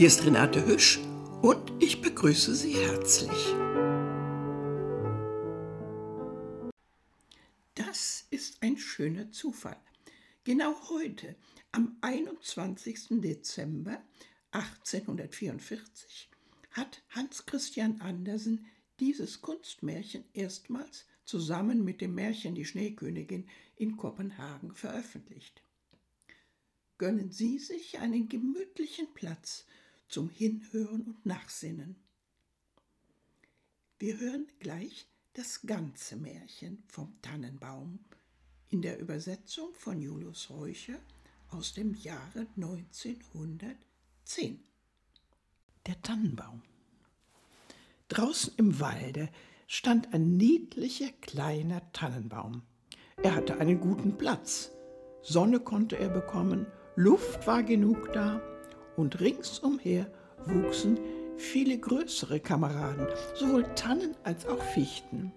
Hier ist Renate Hüsch und ich begrüße Sie herzlich. Das ist ein schöner Zufall. Genau heute, am 21. Dezember 1844, hat Hans Christian Andersen dieses Kunstmärchen erstmals zusammen mit dem Märchen Die Schneekönigin in Kopenhagen veröffentlicht. Gönnen Sie sich einen gemütlichen Platz zum Hinhören und Nachsinnen. Wir hören gleich das ganze Märchen vom Tannenbaum in der Übersetzung von Julius Reucher aus dem Jahre 1910. Der Tannenbaum. Draußen im Walde stand ein niedlicher kleiner Tannenbaum. Er hatte einen guten Platz. Sonne konnte er bekommen, Luft war genug da und ringsumher wuchsen viele größere Kameraden, sowohl Tannen als auch Fichten.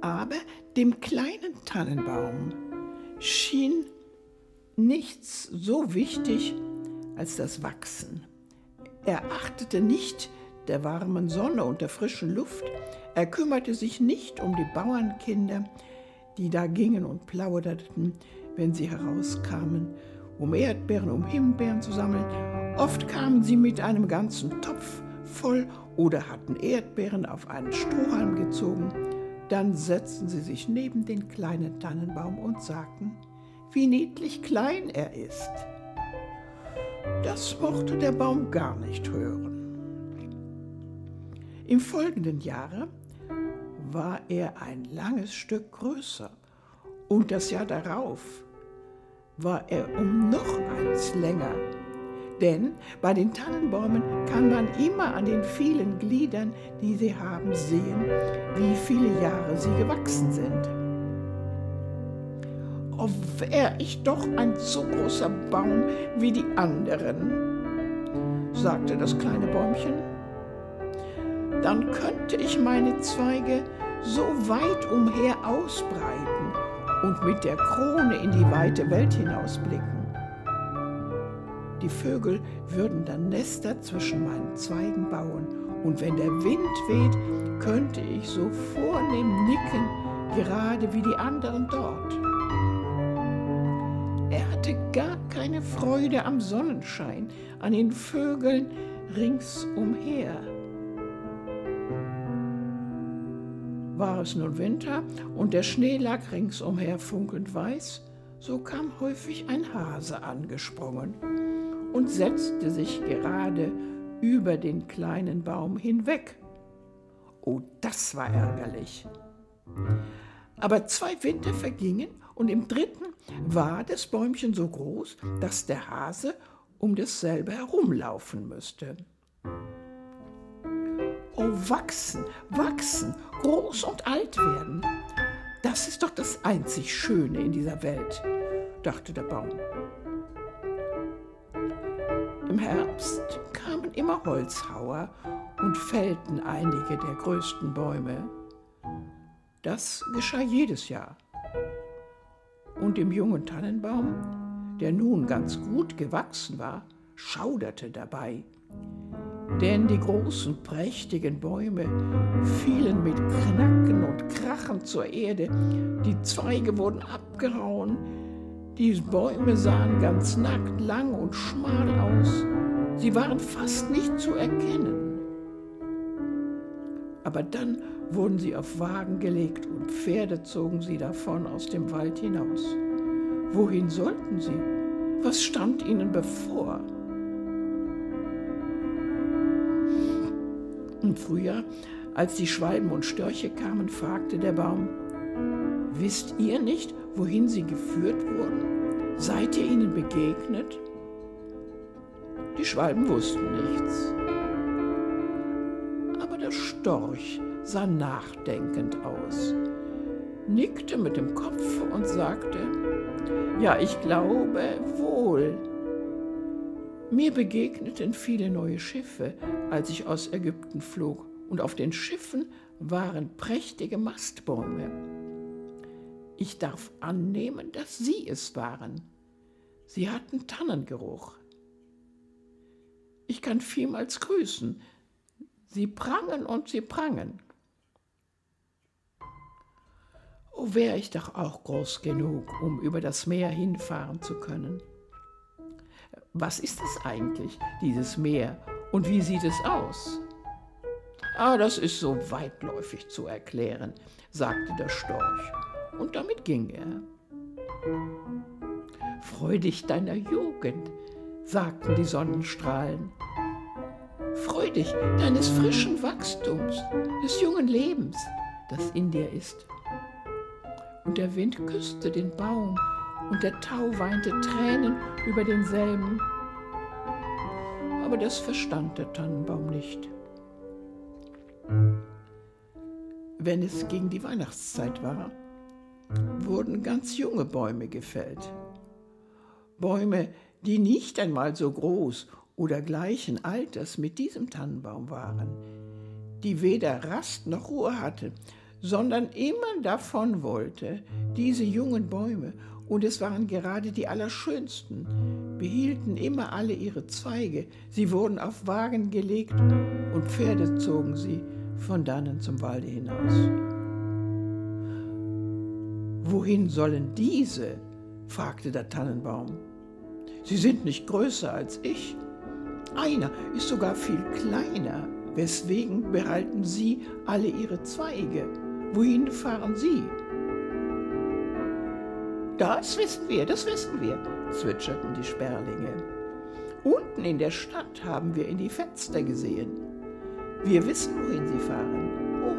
Aber dem kleinen Tannenbaum schien nichts so wichtig als das Wachsen. Er achtete nicht der warmen Sonne und der frischen Luft, er kümmerte sich nicht um die Bauernkinder, die da gingen und plauderten, wenn sie herauskamen um Erdbeeren, um Himbeeren zu sammeln. Oft kamen sie mit einem ganzen Topf voll oder hatten Erdbeeren auf einen Strohhalm gezogen. Dann setzten sie sich neben den kleinen Tannenbaum und sagten, wie niedlich klein er ist. Das mochte der Baum gar nicht hören. Im folgenden Jahre war er ein langes Stück größer und das Jahr darauf war er um noch eins länger. Denn bei den Tannenbäumen kann man immer an den vielen Gliedern, die sie haben, sehen, wie viele Jahre sie gewachsen sind. Oh, wär ich doch ein so großer Baum wie die anderen, sagte das kleine Bäumchen. Dann könnte ich meine Zweige so weit umher ausbreiten und mit der Krone in die weite Welt hinausblicken. Die Vögel würden dann Nester zwischen meinen Zweigen bauen, und wenn der Wind weht, könnte ich so vornehm nicken, gerade wie die anderen dort. Er hatte gar keine Freude am Sonnenschein, an den Vögeln ringsumher. War es nun Winter und der Schnee lag ringsumher funkelnd weiß, so kam häufig ein Hase angesprungen und setzte sich gerade über den kleinen Baum hinweg. Oh, das war ärgerlich. Aber zwei Winter vergingen und im dritten war das Bäumchen so groß, dass der Hase um dasselbe herumlaufen müsste. Wachsen, wachsen, groß und alt werden. Das ist doch das einzig Schöne in dieser Welt, dachte der Baum. Im Herbst kamen immer Holzhauer und fällten einige der größten Bäume. Das geschah jedes Jahr. Und dem jungen Tannenbaum, der nun ganz gut gewachsen war, schauderte dabei denn die großen, prächtigen Bäume fielen mit Knacken und Krachen zur Erde, die Zweige wurden abgehauen, die Bäume sahen ganz nackt, lang und schmal aus, sie waren fast nicht zu erkennen. Aber dann wurden sie auf Wagen gelegt und Pferde zogen sie davon aus dem Wald hinaus. Wohin sollten sie? Was stand ihnen bevor? Im Frühjahr, als die Schwalben und Störche kamen, fragte der Baum, Wisst ihr nicht, wohin sie geführt wurden? Seid ihr ihnen begegnet? Die Schwalben wussten nichts. Aber der Storch sah nachdenkend aus, nickte mit dem Kopf und sagte, ja, ich glaube wohl. Mir begegneten viele neue Schiffe, als ich aus Ägypten flog, und auf den Schiffen waren prächtige Mastbäume. Ich darf annehmen, dass Sie es waren. Sie hatten Tannengeruch. ich kann vielmals grüßen. Sie prangen und sie prangen. Oh, wäre ich doch auch groß genug, um über das Meer hinfahren zu können. Was ist es eigentlich, dieses Meer, und wie sieht es aus? Ah, das ist so weitläufig zu erklären, sagte der Storch, und damit ging er. Freu dich deiner Jugend, sagten die Sonnenstrahlen. Freu dich deines frischen Wachstums, des jungen Lebens, das in dir ist und der Wind küsste den Baum, und der Tau weinte Tränen über denselben. Aber das verstand der Tannenbaum nicht. Wenn es gegen die Weihnachtszeit war, wurden ganz junge Bäume gefällt. Bäume, die nicht einmal so groß oder gleichen Alters mit diesem Tannenbaum waren, die weder Rast noch Ruhe hatte, sondern immer davon wollte, diese jungen Bäume, und es waren gerade die allerschönsten, behielten immer alle ihre Zweige, sie wurden auf Wagen gelegt und Pferde zogen sie von dannen zum Walde hinaus. Wohin sollen diese? fragte der Tannenbaum. Sie sind nicht größer als ich. Einer ist sogar viel kleiner. Weswegen behalten Sie alle Ihre Zweige? Wohin fahren Sie? Das wissen wir, das wissen wir, zwitscherten die Sperlinge. Unten in der Stadt haben wir in die Fenster gesehen. Wir wissen, wohin sie fahren.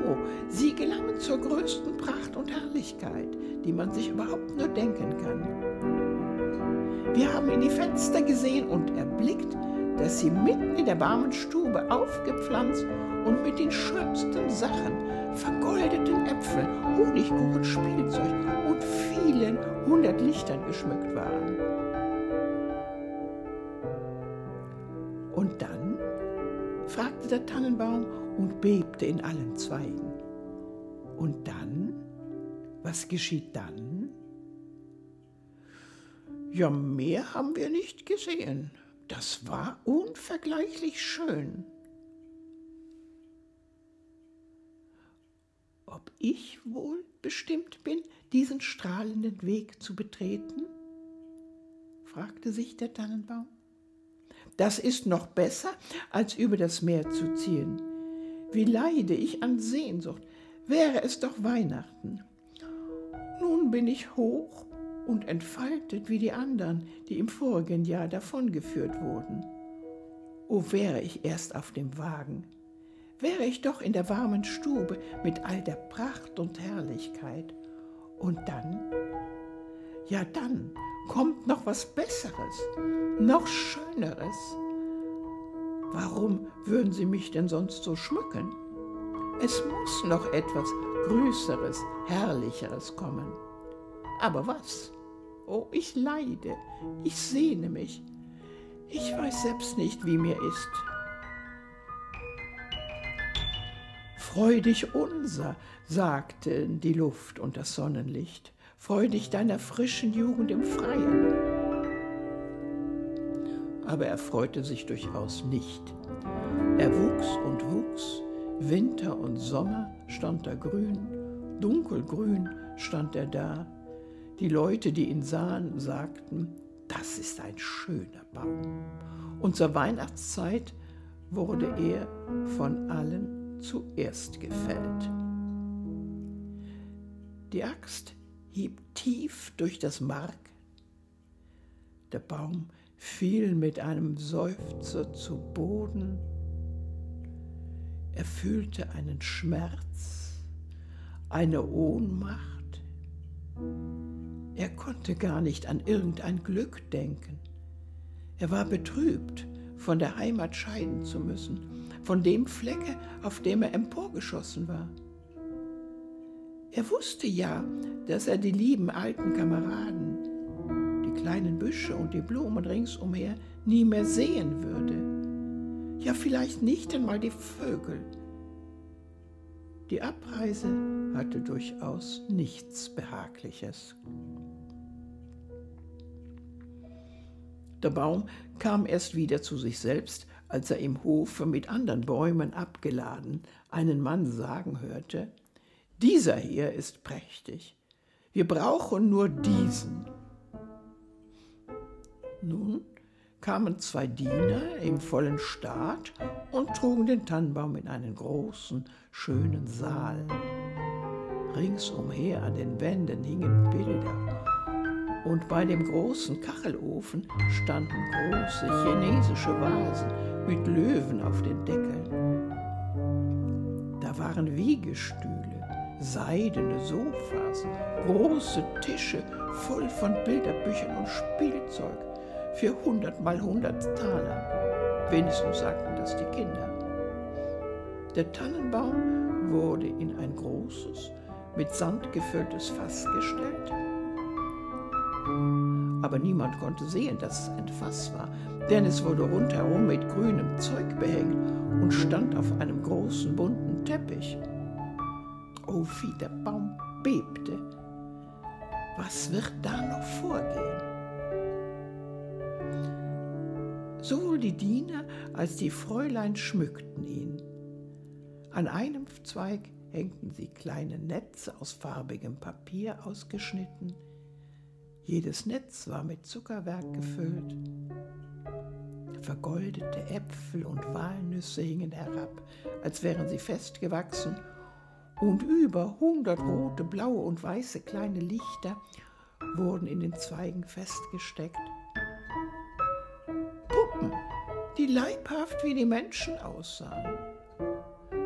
Oh, sie gelangen zur größten Pracht und Herrlichkeit, die man sich überhaupt nur denken kann. Wir haben in die Fenster gesehen und erblickt, dass sie mitten in der warmen Stube aufgepflanzt und mit den schönsten Sachen vergoldeten Äpfeln, Honigkuchen, Spielzeug und vielen hundert Lichtern geschmückt waren. Und dann? fragte der Tannenbaum und bebte in allen Zweigen. Und dann? Was geschieht dann? Ja, mehr haben wir nicht gesehen. Das war unvergleichlich schön. ob ich wohl bestimmt bin, diesen strahlenden Weg zu betreten? fragte sich der Tannenbaum. Das ist noch besser, als über das Meer zu ziehen. Wie leide ich an Sehnsucht, wäre es doch Weihnachten. Nun bin ich hoch und entfaltet wie die anderen, die im vorigen Jahr davongeführt wurden. O wäre ich erst auf dem Wagen, wäre ich doch in der warmen Stube mit all der Pracht und Herrlichkeit. Und dann, ja dann kommt noch was Besseres, noch Schöneres. Warum würden Sie mich denn sonst so schmücken? Es muss noch etwas Größeres, Herrlicheres kommen. Aber was? Oh, ich leide, ich sehne mich. Ich weiß selbst nicht, wie mir ist. Freu dich unser, sagten die Luft und das Sonnenlicht. Freu dich deiner frischen Jugend im Freien. Aber er freute sich durchaus nicht. Er wuchs und wuchs, Winter und Sommer stand er grün, dunkelgrün stand er da. Die Leute, die ihn sahen, sagten, das ist ein schöner Baum. Und zur Weihnachtszeit wurde er von allen zuerst gefällt. Die Axt hieb tief durch das Mark. Der Baum fiel mit einem Seufzer zu Boden. Er fühlte einen Schmerz, eine Ohnmacht. Er konnte gar nicht an irgendein Glück denken. Er war betrübt, von der Heimat scheiden zu müssen von dem Flecke, auf dem er emporgeschossen war. Er wusste ja, dass er die lieben alten Kameraden, die kleinen Büsche und die Blumen ringsumher nie mehr sehen würde. Ja, vielleicht nicht einmal die Vögel. Die Abreise hatte durchaus nichts Behagliches. Der Baum kam erst wieder zu sich selbst, als er im Hofe mit anderen Bäumen abgeladen einen Mann sagen hörte, dieser hier ist prächtig, wir brauchen nur diesen. Nun kamen zwei Diener im vollen Staat und trugen den Tannenbaum in einen großen, schönen Saal. Ringsumher an den Wänden hingen Bilder und bei dem großen Kachelofen standen große chinesische Vasen mit Löwen auf den Deckeln. Da waren Wiegestühle, seidene Sofas, große Tische voll von Bilderbüchern und Spielzeug für hundert mal hundert Taler. Wenigstens sagten das die Kinder. Der Tannenbaum wurde in ein großes, mit Sand gefülltes Fass gestellt aber niemand konnte sehen, dass es ein Fass war, denn es wurde rundherum mit grünem Zeug behängt und stand auf einem großen bunten Teppich. Oh, wie der Baum bebte. Was wird da noch vorgehen? Sowohl die Diener als die Fräulein schmückten ihn. An einem Zweig hängten sie kleine Netze aus farbigem Papier ausgeschnitten, jedes Netz war mit Zuckerwerk gefüllt. Vergoldete Äpfel und Walnüsse hingen herab, als wären sie festgewachsen, und über hundert rote, blaue und weiße kleine Lichter wurden in den Zweigen festgesteckt. Puppen, die leibhaft wie die Menschen aussahen.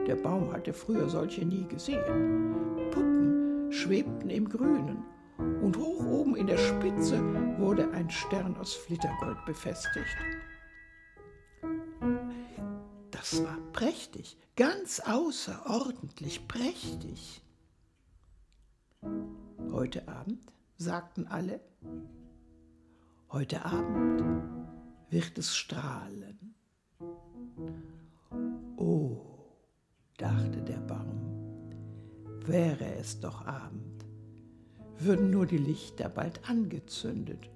Der Baum hatte früher solche nie gesehen. Puppen schwebten im Grünen und hoch oben in der Spitze wurde ein Stern aus Flittergold befestigt. Das war prächtig, ganz außerordentlich prächtig. Heute Abend, sagten alle, heute Abend wird es strahlen. Oh, dachte der Baum, wäre es doch Abend würden nur die Lichter bald angezündet.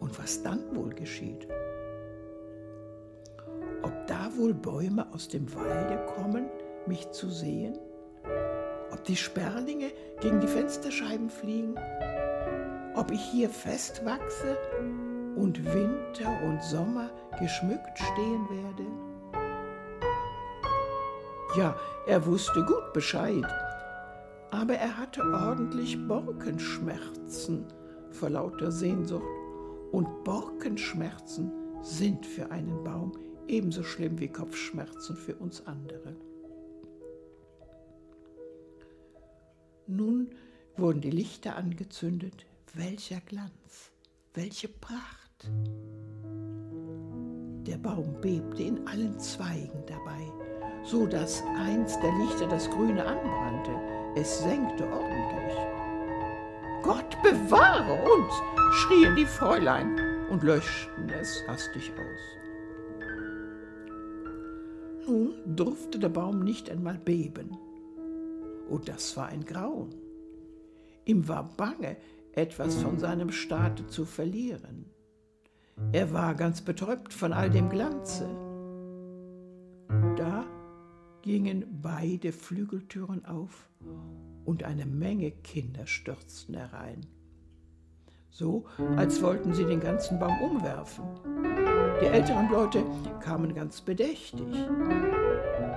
Und was dann wohl geschieht? Ob da wohl Bäume aus dem Walde kommen, mich zu sehen? Ob die Sperlinge gegen die Fensterscheiben fliegen? Ob ich hier festwachse und Winter und Sommer geschmückt stehen werde? Ja, er wusste gut Bescheid aber er hatte ordentlich Borkenschmerzen vor lauter Sehnsucht. Und Borkenschmerzen sind für einen Baum ebenso schlimm wie Kopfschmerzen für uns andere. Nun wurden die Lichter angezündet. Welcher Glanz, welche Pracht! Der Baum bebte in allen Zweigen dabei, so dass eins der Lichter das Grüne anbrannte, es senkte ordentlich. Gott bewahre uns, schrien die Fräulein und löschten es hastig aus. Nun durfte der Baum nicht einmal beben. Und das war ein Grauen. Ihm war bange, etwas von seinem Staate zu verlieren. Er war ganz betäubt von all dem Glanze. Da gingen beide Flügeltüren auf und eine Menge Kinder stürzten herein. So, als wollten sie den ganzen Baum umwerfen. Die älteren Leute kamen ganz bedächtig.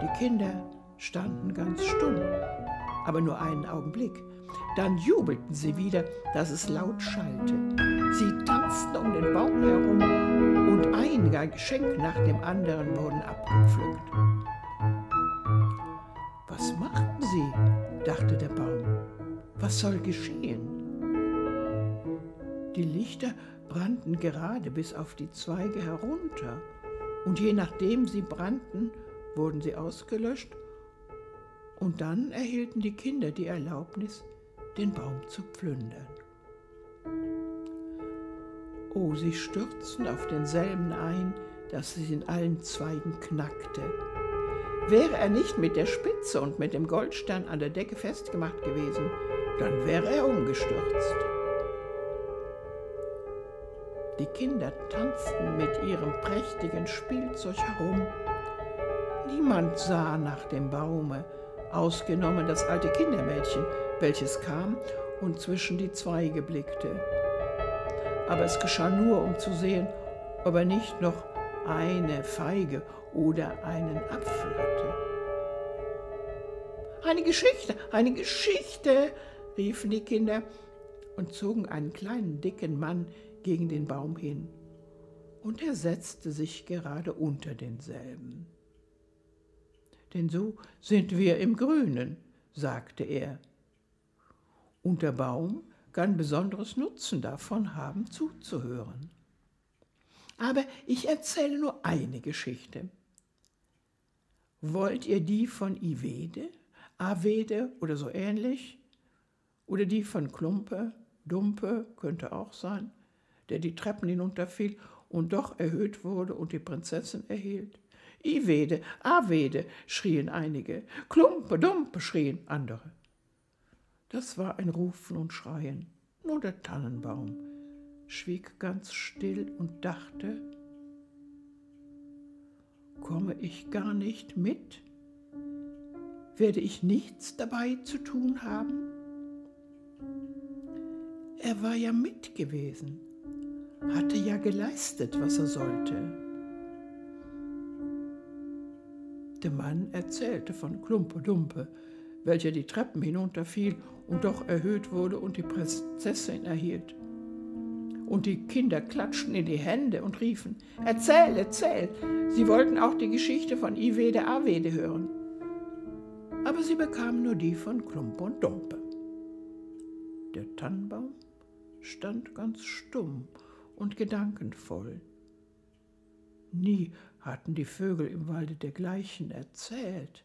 Die Kinder standen ganz stumm, aber nur einen Augenblick. Dann jubelten sie wieder, dass es laut schallte. Sie tanzten um den Baum herum und ein Geschenk nach dem anderen wurden abgepflückt. Was soll geschehen? Die Lichter brannten gerade bis auf die Zweige herunter, und je nachdem sie brannten, wurden sie ausgelöscht, und dann erhielten die Kinder die Erlaubnis, den Baum zu plündern. Oh, sie stürzten auf denselben ein, dass es in allen Zweigen knackte. Wäre er nicht mit der Spitze und mit dem Goldstern an der Decke festgemacht gewesen, dann wäre er umgestürzt. Die Kinder tanzten mit ihrem prächtigen Spielzeug herum. Niemand sah nach dem Baume, ausgenommen das alte Kindermädchen, welches kam und zwischen die Zweige blickte. Aber es geschah nur, um zu sehen, ob er nicht noch eine Feige oder einen Apfel hatte. Eine Geschichte, eine Geschichte, riefen die Kinder und zogen einen kleinen dicken Mann gegen den Baum hin. Und er setzte sich gerade unter denselben. Denn so sind wir im Grünen, sagte er. Und der Baum kann besonderes Nutzen davon haben, zuzuhören. Aber ich erzähle nur eine Geschichte. Wollt ihr die von Ivede, Avede oder so ähnlich? Oder die von Klumpe, Dumpe könnte auch sein, der die Treppen hinunterfiel und doch erhöht wurde und die Prinzessin erhielt? Ivede, Avede, schrien einige. Klumpe, Dumpe, schrien andere. Das war ein Rufen und Schreien. Nur der Tannenbaum schwieg ganz still und dachte, komme ich gar nicht mit? Werde ich nichts dabei zu tun haben? Er war ja mit gewesen, hatte ja geleistet, was er sollte. Der Mann erzählte von Klumpe Dumpe, welcher die Treppen hinunterfiel und doch erhöht wurde und die Prinzessin erhielt. Und die Kinder klatschten in die Hände und riefen, Erzähl, erzähl! Sie wollten auch die Geschichte von Ivede Avede hören. Aber sie bekamen nur die von Klumpe und Dumpe. Der Tannenbaum stand ganz stumm und gedankenvoll. Nie hatten die Vögel im Walde dergleichen erzählt.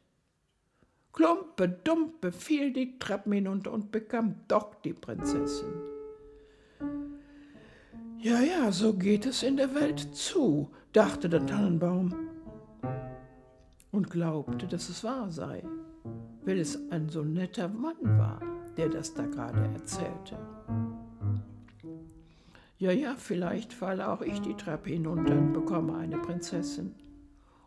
Klumpe, Dumpe fiel die Treppen hinunter und bekam doch die Prinzessin. Ja, ja, so geht es in der Welt zu, dachte der Tannenbaum und glaubte, dass es wahr sei, weil es ein so netter Mann war, der das da gerade erzählte. Ja, ja, vielleicht falle auch ich die Treppe hinunter und bekomme eine Prinzessin.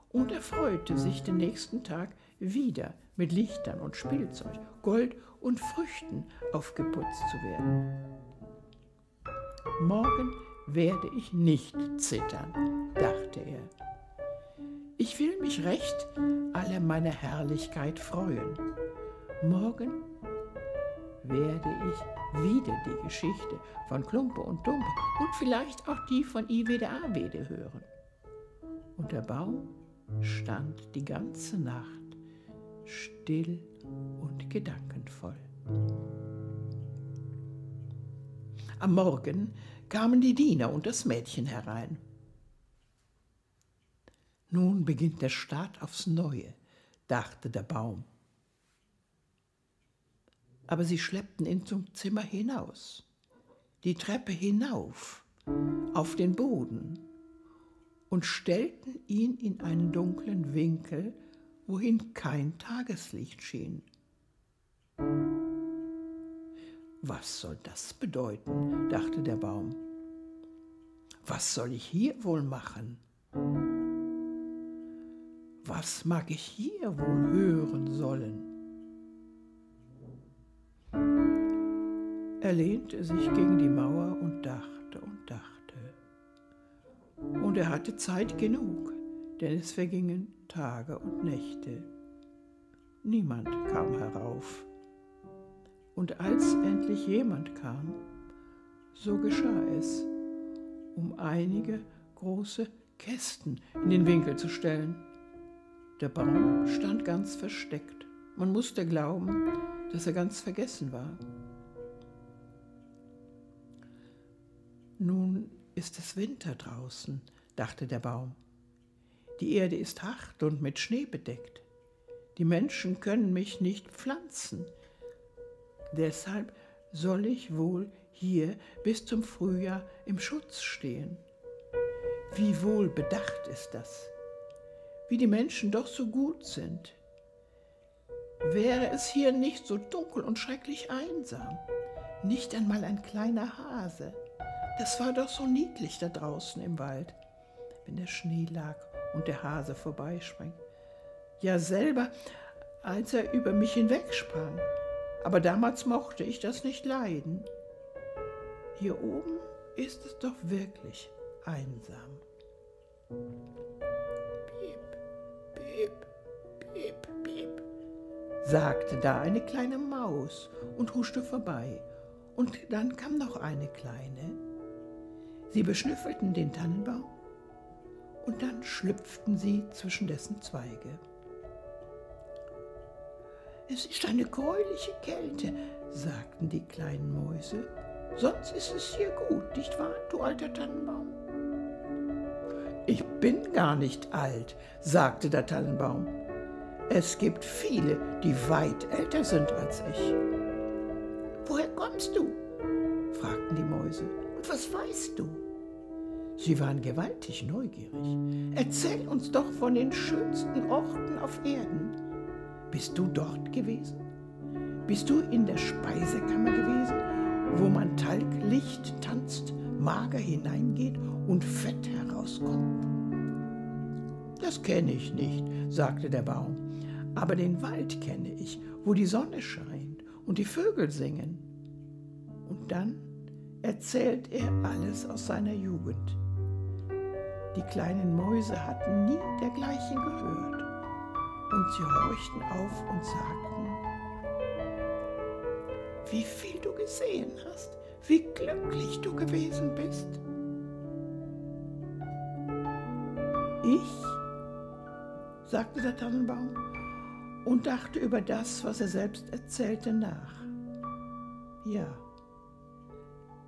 Und er freute sich, den nächsten Tag wieder mit Lichtern und Spielzeug, Gold und Früchten aufgeputzt zu werden. Morgen werde ich nicht zittern, dachte er. Ich will mich recht aller meiner Herrlichkeit freuen. Morgen werde ich wieder die Geschichte von Klumpe und Dumpe und vielleicht auch die von Iwede Awede hören. Und der Baum stand die ganze Nacht still und gedankenvoll. Am Morgen kamen die Diener und das Mädchen herein. Nun beginnt der Staat aufs Neue, dachte der Baum. Aber sie schleppten ihn zum Zimmer hinaus, die Treppe hinauf, auf den Boden und stellten ihn in einen dunklen Winkel, wohin kein Tageslicht schien. Was soll das bedeuten? dachte der Baum. Was soll ich hier wohl machen? Was mag ich hier wohl hören sollen? Er lehnte sich gegen die Mauer und dachte und dachte. Und er hatte Zeit genug, denn es vergingen Tage und Nächte. Niemand kam herauf. Und als endlich jemand kam, so geschah es, um einige große Kästen in den Winkel zu stellen. Der Baum stand ganz versteckt. Man musste glauben, dass er ganz vergessen war. Nun ist es Winter draußen, dachte der Baum. Die Erde ist hart und mit Schnee bedeckt. Die Menschen können mich nicht pflanzen. Deshalb soll ich wohl hier bis zum Frühjahr im Schutz stehen. Wie wohl bedacht ist das, wie die Menschen doch so gut sind. Wäre es hier nicht so dunkel und schrecklich einsam, nicht einmal ein kleiner Hase, Das war doch so niedlich da draußen im Wald, wenn der Schnee lag und der Hase vorbeisprang. Ja, selber, als er über mich hinwegsprang. Aber damals mochte ich das nicht leiden. Hier oben ist es doch wirklich einsam. Piep, piep, piep, piep, sagte da eine kleine Maus und huschte vorbei. Und dann kam noch eine kleine. Sie beschnüffelten den Tannenbaum und dann schlüpften sie zwischen dessen Zweige. Es ist eine gräuliche Kälte, sagten die kleinen Mäuse. Sonst ist es hier gut, nicht wahr, du alter Tannenbaum? Ich bin gar nicht alt, sagte der Tannenbaum. Es gibt viele, die weit älter sind als ich. Woher kommst du? fragten die Mäuse. Und was weißt du? Sie waren gewaltig neugierig. Erzähl uns doch von den schönsten Orten auf Erden. Bist du dort gewesen? Bist du in der Speisekammer gewesen, wo man Talglicht tanzt, mager hineingeht und Fett herauskommt? Das kenne ich nicht, sagte der Baum, aber den Wald kenne ich, wo die Sonne scheint und die Vögel singen. Und dann erzählt er alles aus seiner Jugend. Die kleinen Mäuse hatten nie dergleichen gehört und sie horchten auf und sagten, wie viel du gesehen hast, wie glücklich du gewesen bist. Ich, sagte der Tannenbaum und dachte über das, was er selbst erzählte, nach. Ja,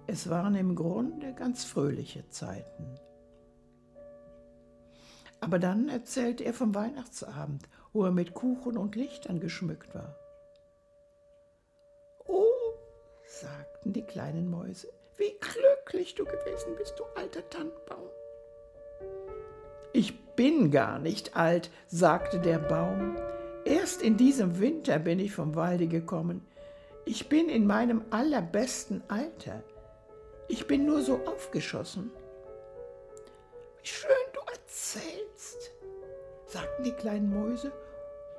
es waren im Grunde ganz fröhliche Zeiten. Aber dann erzählte er vom Weihnachtsabend, wo er mit Kuchen und Lichtern geschmückt war. Oh, sagten die kleinen Mäuse, wie glücklich du gewesen bist, du alter Tannenbaum. Ich bin gar nicht alt, sagte der Baum. Erst in diesem Winter bin ich vom Walde gekommen. Ich bin in meinem allerbesten Alter. Ich bin nur so aufgeschossen. Wie schön du erzählst, sagten die kleinen Mäuse,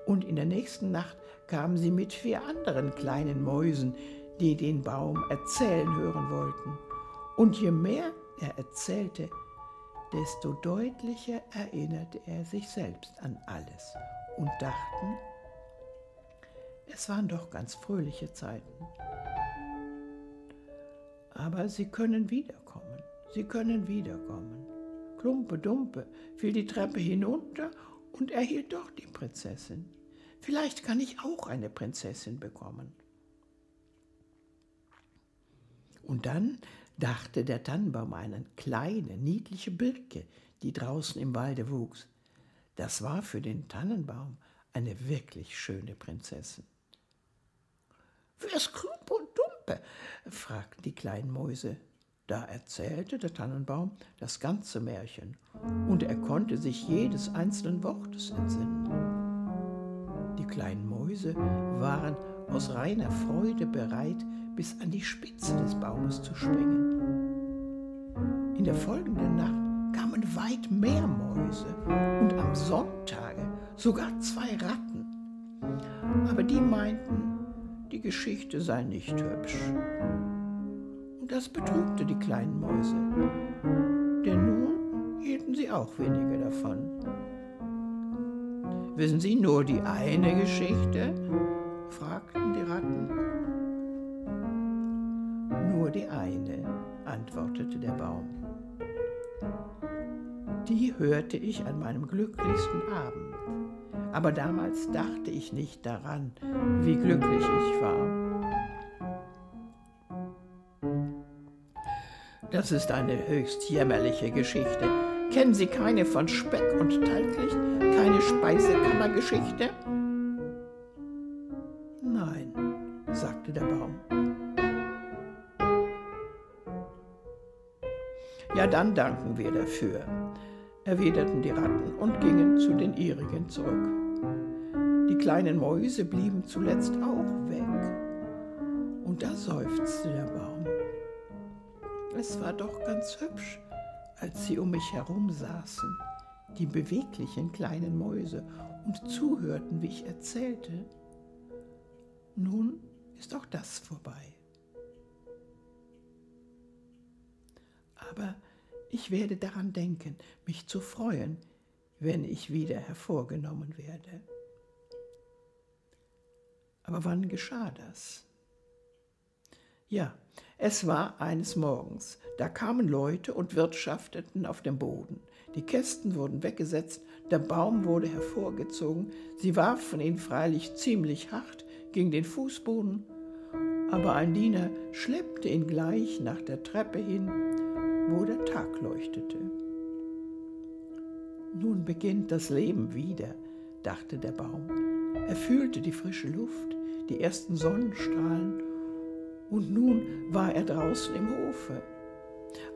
und in der nächsten Nacht kamen sie mit vier anderen kleinen Mäusen, die den Baum erzählen hören wollten. Und je mehr er erzählte, desto deutlicher erinnerte er sich selbst an alles und dachten, es waren doch ganz fröhliche Zeiten. Aber sie können wiederkommen, sie können wiederkommen. Klumpe Dumpe fiel die Treppe hinunter und erhielt doch die Prinzessin. Vielleicht kann ich auch eine Prinzessin bekommen. Und dann dachte der Tannenbaum an eine kleine, niedliche Birke, die draußen im Walde wuchs. Das war für den Tannenbaum eine wirklich schöne Prinzessin. Wer ist Klumpe und Dumpe? fragten die kleinen Mäuse. Da erzählte der Tannenbaum das ganze Märchen, und er konnte sich jedes einzelnen Wortes entsinnen. Die kleinen Mäuse waren aus reiner Freude bereit, bis an die Spitze des Baumes zu springen. In der folgenden Nacht kamen weit mehr Mäuse und am Sonntage sogar zwei Ratten. Aber die meinten, die Geschichte sei nicht hübsch. Das betrübte die kleinen Mäuse, denn nun hielten sie auch weniger davon. Wissen Sie nur die eine Geschichte? fragten die Ratten. Nur die eine, antwortete der Baum. Die hörte ich an meinem glücklichsten Abend. Aber damals dachte ich nicht daran, wie glücklich ich war. Das ist eine höchst jämmerliche Geschichte. Kennen Sie keine von Speck und Talglicht? Keine Speisekammergeschichte? Nein, sagte der Baum. Ja, dann danken wir dafür, erwiderten die Ratten und gingen zu den ihrigen zurück. Die kleinen Mäuse blieben zuletzt auch weg. Und da seufzte der Baum. Es war doch ganz hübsch, als sie um mich herum saßen, die beweglichen kleinen Mäuse, und zuhörten, wie ich erzählte. Nun ist auch das vorbei. Aber ich werde daran denken, mich zu freuen, wenn ich wieder hervorgenommen werde. Aber wann geschah das? Ja, es war eines Morgens. Da kamen Leute und wirtschafteten auf dem Boden. Die Kästen wurden weggesetzt, der Baum wurde hervorgezogen. Sie warfen ihn freilich ziemlich hart gegen den Fußboden, aber ein Diener schleppte ihn gleich nach der Treppe hin, wo der Tag leuchtete. Nun beginnt das Leben wieder, dachte der Baum. Er fühlte die frische Luft, die ersten Sonnenstrahlen, und nun war er draußen im Hofe.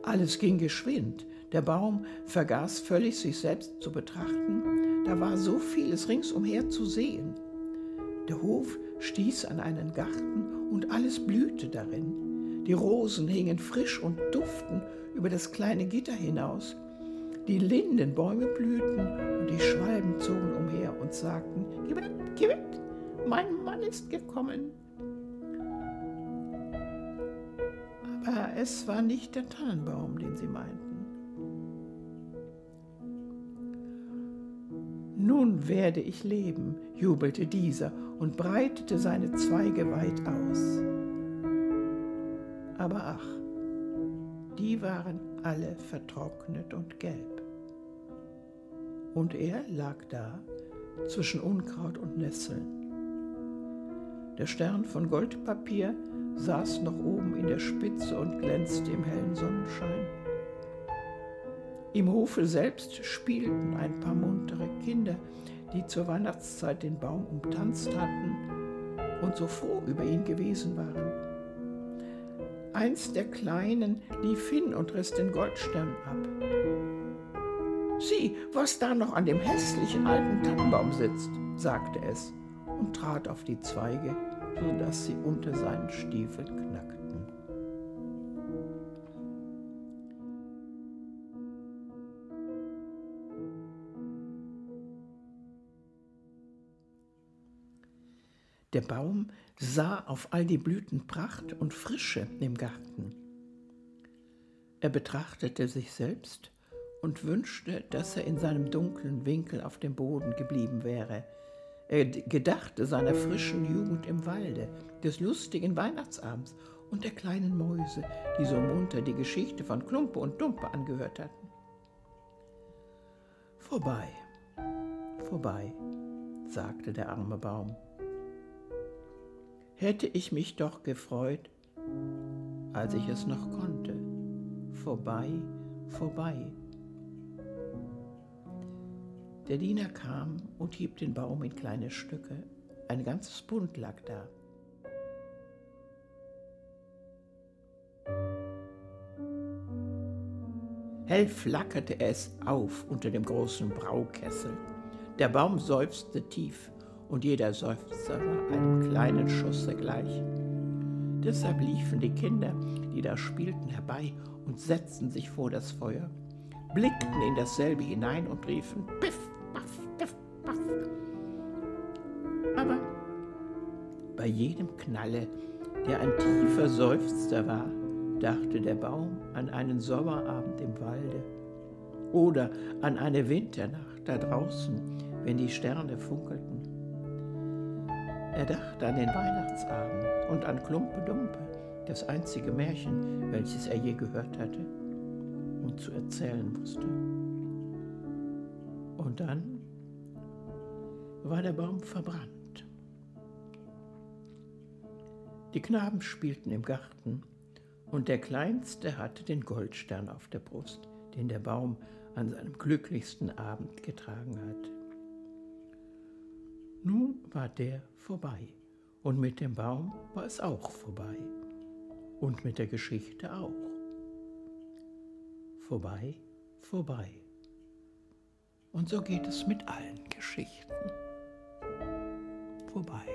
Alles ging geschwind, der Baum vergaß völlig, sich selbst zu betrachten, da war so vieles ringsumher zu sehen. Der Hof stieß an einen Garten und alles blühte darin. Die Rosen hingen frisch und duften über das kleine Gitter hinaus. Die Lindenbäume blühten und die Schwalben zogen umher und sagten, Gib gib mein Mann ist gekommen. Aber es war nicht der Tannenbaum, den sie meinten. Nun werde ich leben, jubelte dieser und breitete seine Zweige weit aus. Aber ach, die waren alle vertrocknet und gelb. Und er lag da zwischen Unkraut und Nesseln. Der Stern von Goldpapier saß noch oben in der Spitze und glänzte im hellen Sonnenschein. Im Hofe selbst spielten ein paar muntere Kinder, die zur Weihnachtszeit den Baum umtanzt hatten und so froh über ihn gewesen waren. Eins der Kleinen lief hin und riss den Goldstern ab. Sieh, was da noch an dem hässlichen alten Tannenbaum sitzt, sagte es und trat auf die Zweige, sodass sie unter seinen Stiefeln knackten. Der Baum sah auf all die Blütenpracht und Frische im Garten. Er betrachtete sich selbst und wünschte, dass er in seinem dunklen Winkel auf dem Boden geblieben wäre. Er gedachte seiner frischen Jugend im Walde, des lustigen Weihnachtsabends und der kleinen Mäuse, die so munter die Geschichte von Klumpe und Dumpe angehört hatten. Vorbei, vorbei, sagte der arme Baum hätte ich mich doch gefreut, als ich es noch konnte. Vorbei, vorbei. Der Diener kam und hieb den Baum in kleine Stücke. Ein ganzes Bund lag da. Hell flackerte es auf unter dem großen Braukessel. Der Baum seufzte tief und jeder Seufzer war einem kleinen Schusse gleich. Deshalb liefen die Kinder, die da spielten, herbei und setzten sich vor das Feuer, blickten in dasselbe hinein und riefen Piff, Paff. Aber bei jedem Knalle, der ein tiefer Seufzer war, dachte der Baum an einen Sommerabend im Walde oder an eine Winternacht da draußen, wenn die Sterne funkelten. Er dachte an den Weihnachtsabend und an Klumpe Dumpe, das einzige Märchen, welches er je gehört hatte und zu erzählen wusste. Und dann war der Baum verbrannt. Die Knaben spielten im Garten und der Kleinste hatte den Goldstern auf der Brust, den der Baum an seinem glücklichsten Abend getragen hatte. Nun war der vorbei und mit dem Baum war es auch vorbei und mit der Geschichte auch. Vorbei, vorbei. Und so geht es mit allen Geschichten. Vorbei.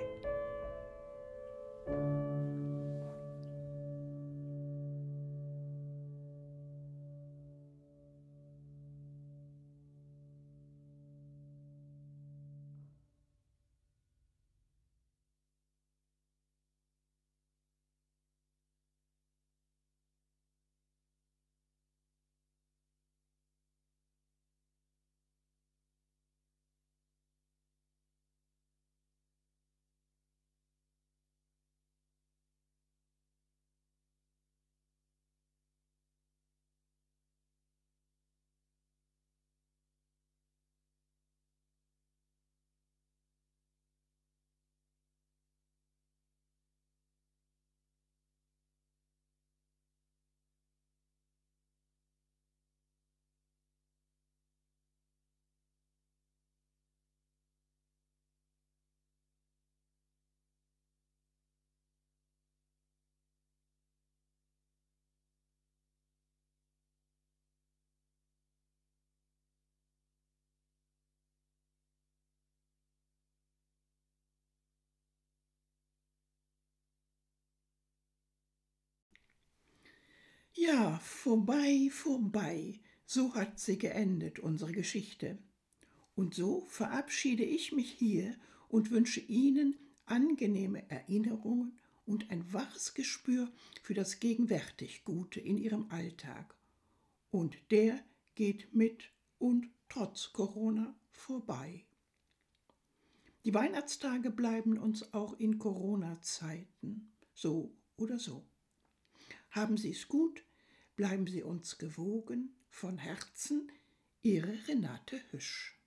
Ja, vorbei, vorbei. So hat sie geendet, unsere Geschichte. Und so verabschiede ich mich hier und wünsche Ihnen angenehme Erinnerungen und ein waches Gespür für das gegenwärtig Gute in Ihrem Alltag. Und der geht mit und trotz Corona vorbei. Die Weihnachtstage bleiben uns auch in Corona-Zeiten, so oder so. Haben Sie es gut, bleiben Sie uns gewogen, von Herzen, Ihre Renate Hüsch.